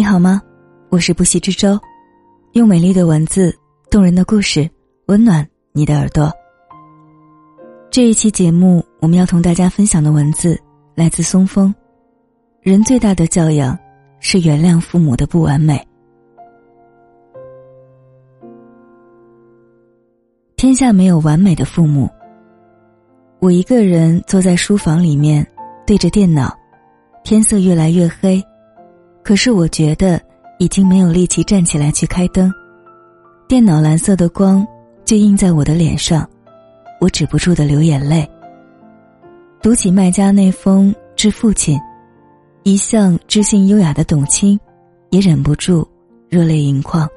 你好吗？我是不息之舟，用美丽的文字、动人的故事，温暖你的耳朵。这一期节目，我们要同大家分享的文字来自松风。人最大的教养，是原谅父母的不完美。天下没有完美的父母。我一个人坐在书房里面，对着电脑，天色越来越黑，可是我觉得已经没有力气站起来去开灯，电脑蓝色的光就映在我的脸上，我止不住的流眼泪。读起麦家那封致父亲，一向知性优雅的董卿，也忍不住热泪盈眶。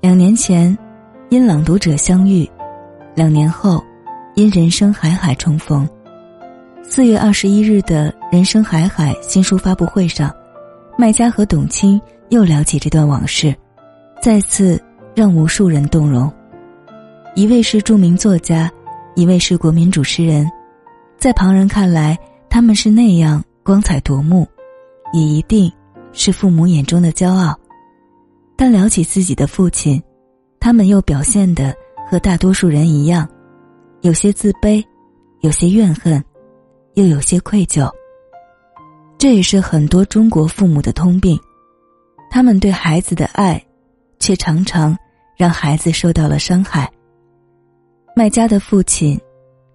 两年前，因朗读者相遇，两年后。因人生海海重逢，四月二十一日的人生海海新书发布会上，麦家和董卿又聊起这段往事，再次让无数人动容。一位是著名作家，一位是国民主持人，在旁人看来，他们是那样光彩夺目，也一定是父母眼中的骄傲。但聊起自己的父亲，他们又表现的和大多数人一样。有些自卑，有些怨恨，又有些愧疚。这也是很多中国父母的通病，他们对孩子的爱，却常常让孩子受到了伤害。麦家的父亲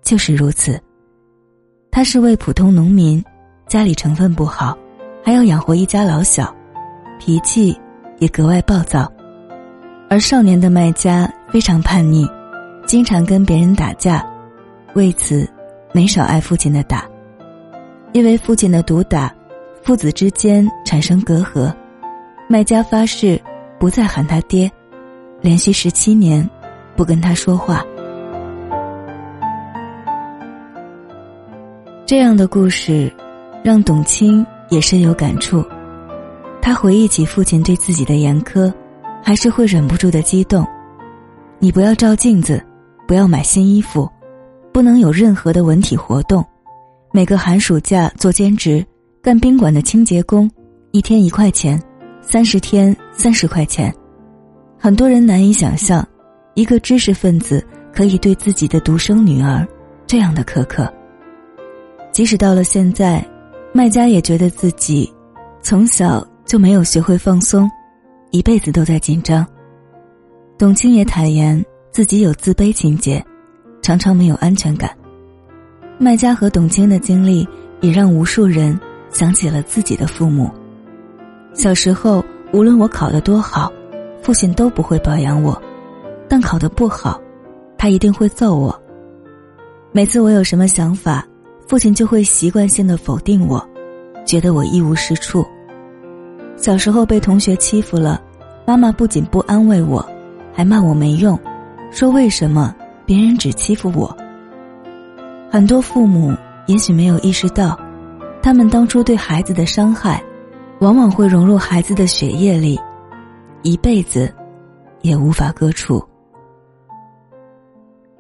就是如此，他是位普通农民，家里成分不好，还要养活一家老小，脾气也格外暴躁。而少年的麦家非常叛逆。经常跟别人打架，为此没少挨父亲的打。因为父亲的毒打，父子之间产生隔阂。卖家发誓不再喊他爹，连续十七年不跟他说话。这样的故事让董卿也深有感触。他回忆起父亲对自己的严苛，还是会忍不住的激动。你不要照镜子。不要买新衣服，不能有任何的文体活动。每个寒暑假做兼职，干宾馆的清洁工，一天一块钱，三十天三十块钱。很多人难以想象，一个知识分子可以对自己的独生女儿这样的苛刻。即使到了现在，卖家也觉得自己从小就没有学会放松，一辈子都在紧张。董卿也坦言。自己有自卑情节，常常没有安全感。麦家和董卿的经历也让无数人想起了自己的父母。小时候，无论我考得多好，父亲都不会表扬我；但考得不好，他一定会揍我。每次我有什么想法，父亲就会习惯性的否定我，觉得我一无是处。小时候被同学欺负了，妈妈不仅不安慰我，还骂我没用。说为什么别人只欺负我？很多父母也许没有意识到，他们当初对孩子的伤害，往往会融入孩子的血液里，一辈子也无法割除。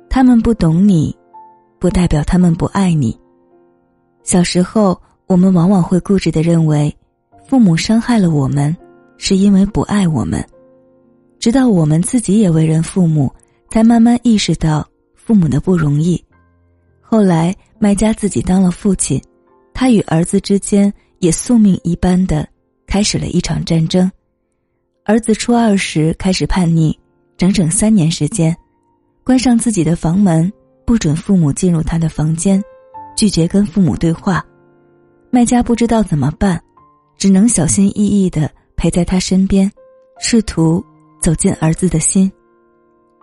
他们不懂你，不代表他们不爱你。小时候，我们往往会固执的认为，父母伤害了我们，是因为不爱我们，直到我们自己也为人父母。才慢慢意识到父母的不容易。后来，麦家自己当了父亲，他与儿子之间也宿命一般的开始了一场战争。儿子初二时开始叛逆，整整三年时间，关上自己的房门，不准父母进入他的房间，拒绝跟父母对话。卖家不知道怎么办，只能小心翼翼的陪在他身边，试图走进儿子的心。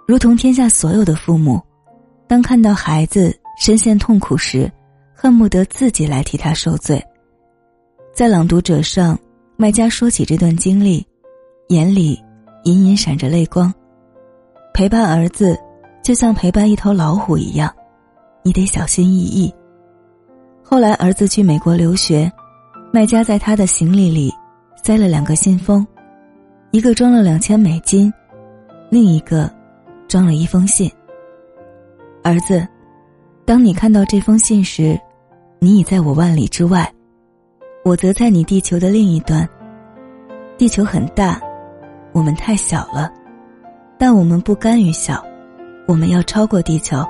如同天下所有的父母，当看到孩子深陷痛苦时，恨不得自己来替他受罪。在朗读者上，麦家说起这段经历，眼里隐隐闪着泪光。陪伴儿子，就像陪伴一头老虎一样，你得小心翼翼。后来儿子去美国留学，卖家在他的行李里塞了两个信封，一个装了两千美金，另一个。装了一封信。儿子，当你看到这封信时，你已在我万里之外，我则在你地球的另一端。地球很大，我们太小了，但我们不甘于小，我们要超过地球，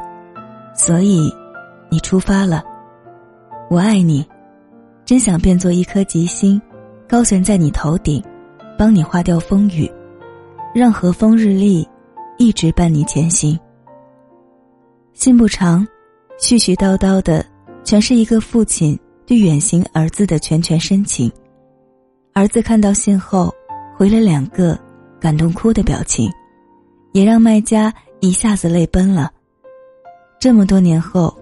所以，你出发了。我爱你，真想变作一颗吉星，高悬在你头顶，帮你化掉风雨，让和风日丽，一直伴你前行。信不长，絮絮叨叨的，全是一个父亲对远行儿子的拳拳深情。儿子看到信后，回了两个感动哭的表情，也让卖家一下子泪奔了。这么多年后，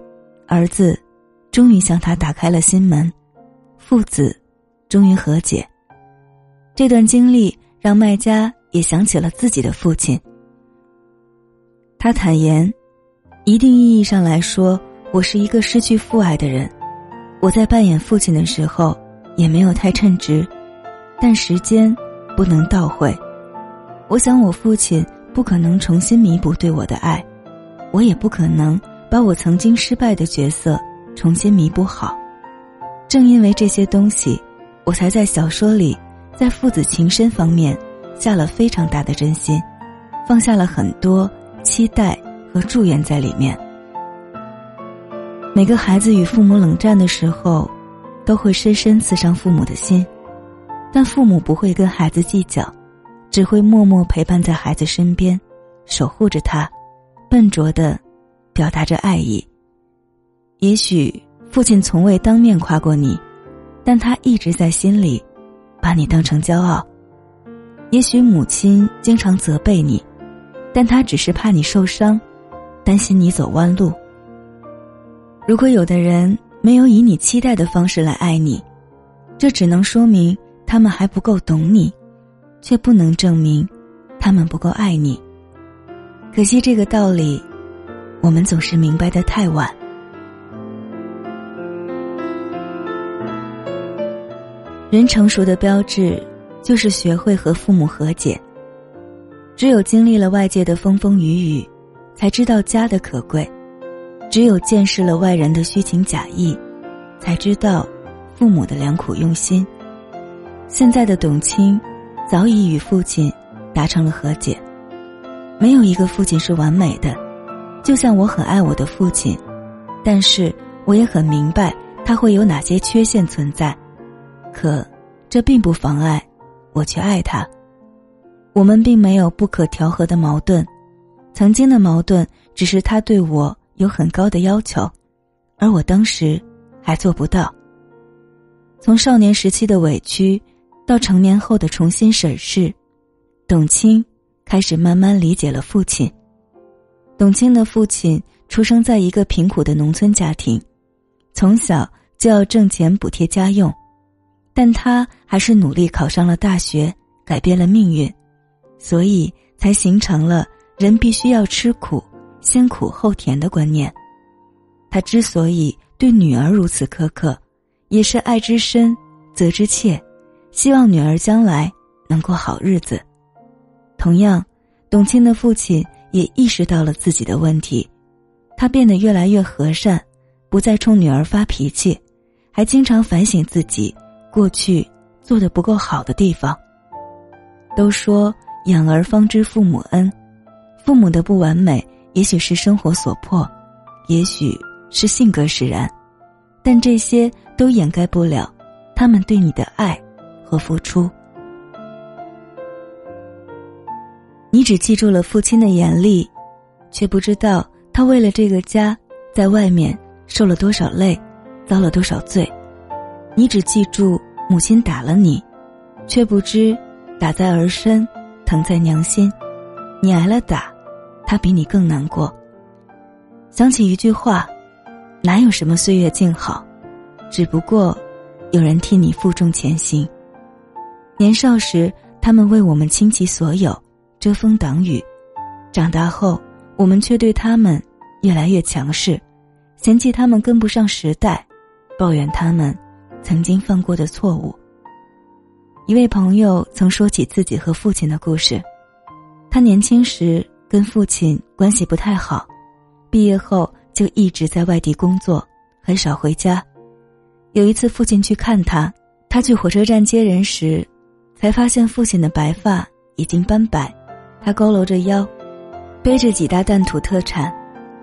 儿子终于向他打开了心门，父子终于和解。这段经历让卖家也想起了自己的父亲。他坦言，一定意义上来说，我是一个失去父爱的人。我在扮演父亲的时候，也没有太称职。但时间不能倒回，我想我父亲不可能重新弥补对我的爱，我也不可能把我曾经失败的角色重新弥补好。正因为这些东西，我才在小说里，在父子情深方面下了非常大的真心，放下了很多期待和祝愿在里面。每个孩子与父母冷战的时候，都会深深刺伤父母的心。但父母不会跟孩子计较，只会默默陪伴在孩子身边，守护着他，笨拙的表达着爱意。也许父亲从未当面夸过你，但他一直在心里把你当成骄傲。也许母亲经常责备你，但他只是怕你受伤，担心你走弯路。如果有的人没有以你期待的方式来爱你，这只能说明。他们还不够懂你，却不能证明他们不够爱你。可惜这个道理，我们总是明白的太晚。人成熟的标志，就是学会和父母和解。只有经历了外界的风风雨雨，才知道家的可贵；只有见识了外人的虚情假意，才知道父母的良苦用心。现在的董卿，早已与父亲达成了和解。没有一个父亲是完美的，就像我很爱我的父亲，但是我也很明白他会有哪些缺陷存在。可，这并不妨碍我去爱他。我们并没有不可调和的矛盾，曾经的矛盾只是他对我有很高的要求，而我当时还做不到。从少年时期的委屈。到成年后的重新审视，董卿开始慢慢理解了父亲。董卿的父亲出生在一个贫苦的农村家庭，从小就要挣钱补贴家用，但他还是努力考上了大学，改变了命运，所以才形成了人必须要吃苦，先苦后甜的观念。他之所以对女儿如此苛刻，也是爱之深，责之切。希望女儿将来能过好日子。同样，董卿的父亲也意识到了自己的问题，他变得越来越和善，不再冲女儿发脾气，还经常反省自己过去做的不够好的地方。都说养儿方知父母恩，父母的不完美，也许是生活所迫，也许是性格使然，但这些都掩盖不了他们对你的爱。和付出，你只记住了父亲的严厉，却不知道他为了这个家，在外面受了多少累，遭了多少罪。你只记住母亲打了你，却不知打在儿身，疼在娘心。你挨了打，他比你更难过。想起一句话，哪有什么岁月静好，只不过有人替你负重前行。年少时，他们为我们倾其所有，遮风挡雨；长大后，我们却对他们越来越强势，嫌弃他们跟不上时代，抱怨他们曾经犯过的错误。一位朋友曾说起自己和父亲的故事，他年轻时跟父亲关系不太好，毕业后就一直在外地工作，很少回家。有一次，父亲去看他，他去火车站接人时。才发现父亲的白发已经斑白，他佝偻着腰，背着几大担土特产，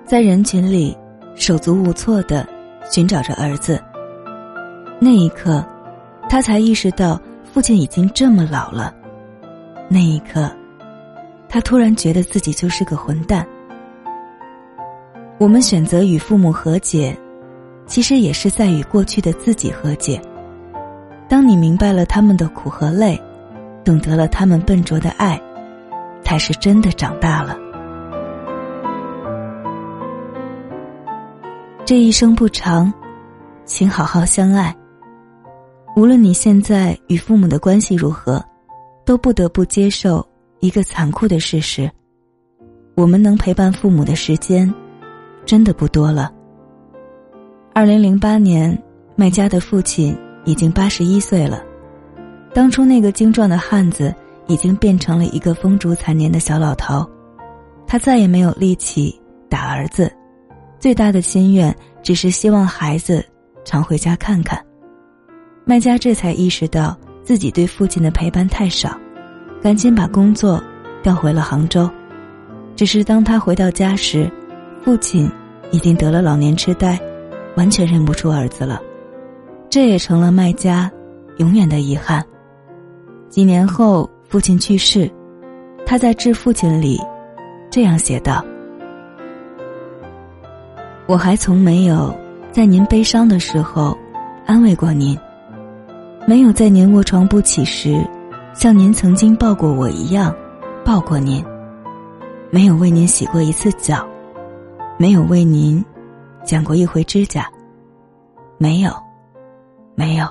在人群里手足无措的寻找着儿子。那一刻，他才意识到父亲已经这么老了。那一刻，他突然觉得自己就是个混蛋。我们选择与父母和解，其实也是在与过去的自己和解。当你明白了他们的苦和累，懂得了他们笨拙的爱，才是真的长大了。这一生不长，请好好相爱。无论你现在与父母的关系如何，都不得不接受一个残酷的事实：我们能陪伴父母的时间。真的不多了。二零零八年，麦家的父亲已经八十一岁了。当初那个精壮的汉子，已经变成了一个风烛残年的小老头。他再也没有力气打儿子，最大的心愿只是希望孩子常回家看看。麦家这才意识到自己对父亲的陪伴太少，赶紧把工作调回了杭州。只是当他回到家时，父亲。已经得了老年痴呆，完全认不出儿子了，这也成了麦家永远的遗憾。几年后，父亲去世，他在致父亲里这样写道：“我还从没有在您悲伤的时候安慰过您，没有在您卧床不起时像您曾经抱过我一样抱过您，没有为您洗过一次脚。”没有为您剪过一回指甲，没有，没有，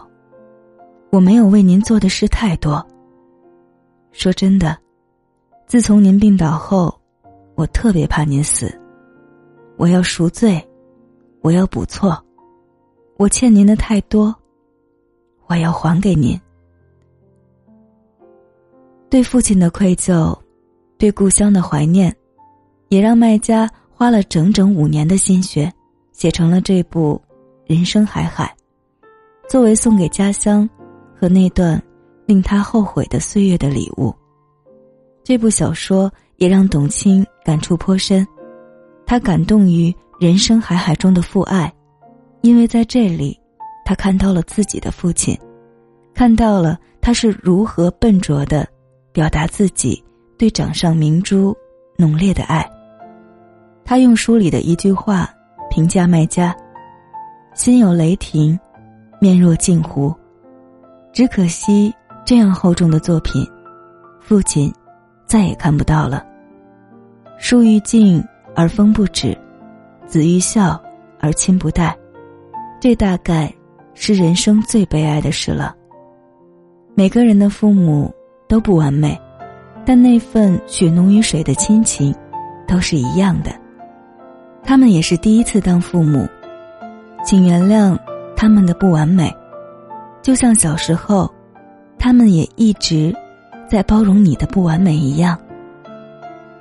我没有为您做的事太多。说真的，自从您病倒后，我特别怕您死。我要赎罪，我要补错，我欠您的太多，我要还给您。对父亲的愧疚，对故乡的怀念，也让卖家。花了整整五年的心血，写成了这部《人生海海》，作为送给家乡和那段令他后悔的岁月的礼物。这部小说也让董卿感触颇深，他感动于人生海海中的父爱，因为在这里，他看到了自己的父亲，看到了他是如何笨拙的表达自己对掌上明珠浓烈的爱。他用书里的一句话评价卖家：“心有雷霆，面若镜湖。”只可惜这样厚重的作品，父亲再也看不到了。树欲静而风不止，子欲孝而亲不待，这大概是人生最悲哀的事了。每个人的父母都不完美，但那份血浓于水的亲情，都是一样的。他们也是第一次当父母，请原谅他们的不完美，就像小时候，他们也一直在包容你的不完美一样。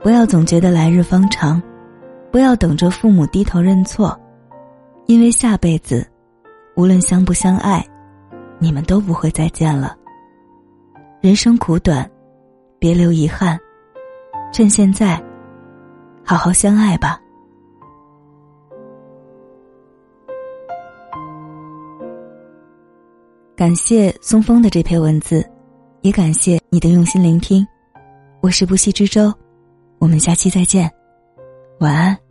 不要总觉得来日方长，不要等着父母低头认错，因为下辈子，无论相不相爱，你们都不会再见了。人生苦短，别留遗憾，趁现在，好好相爱吧。感谢松风的这篇文字，也感谢你的用心聆听。我是不息之舟，我们下期再见，晚安。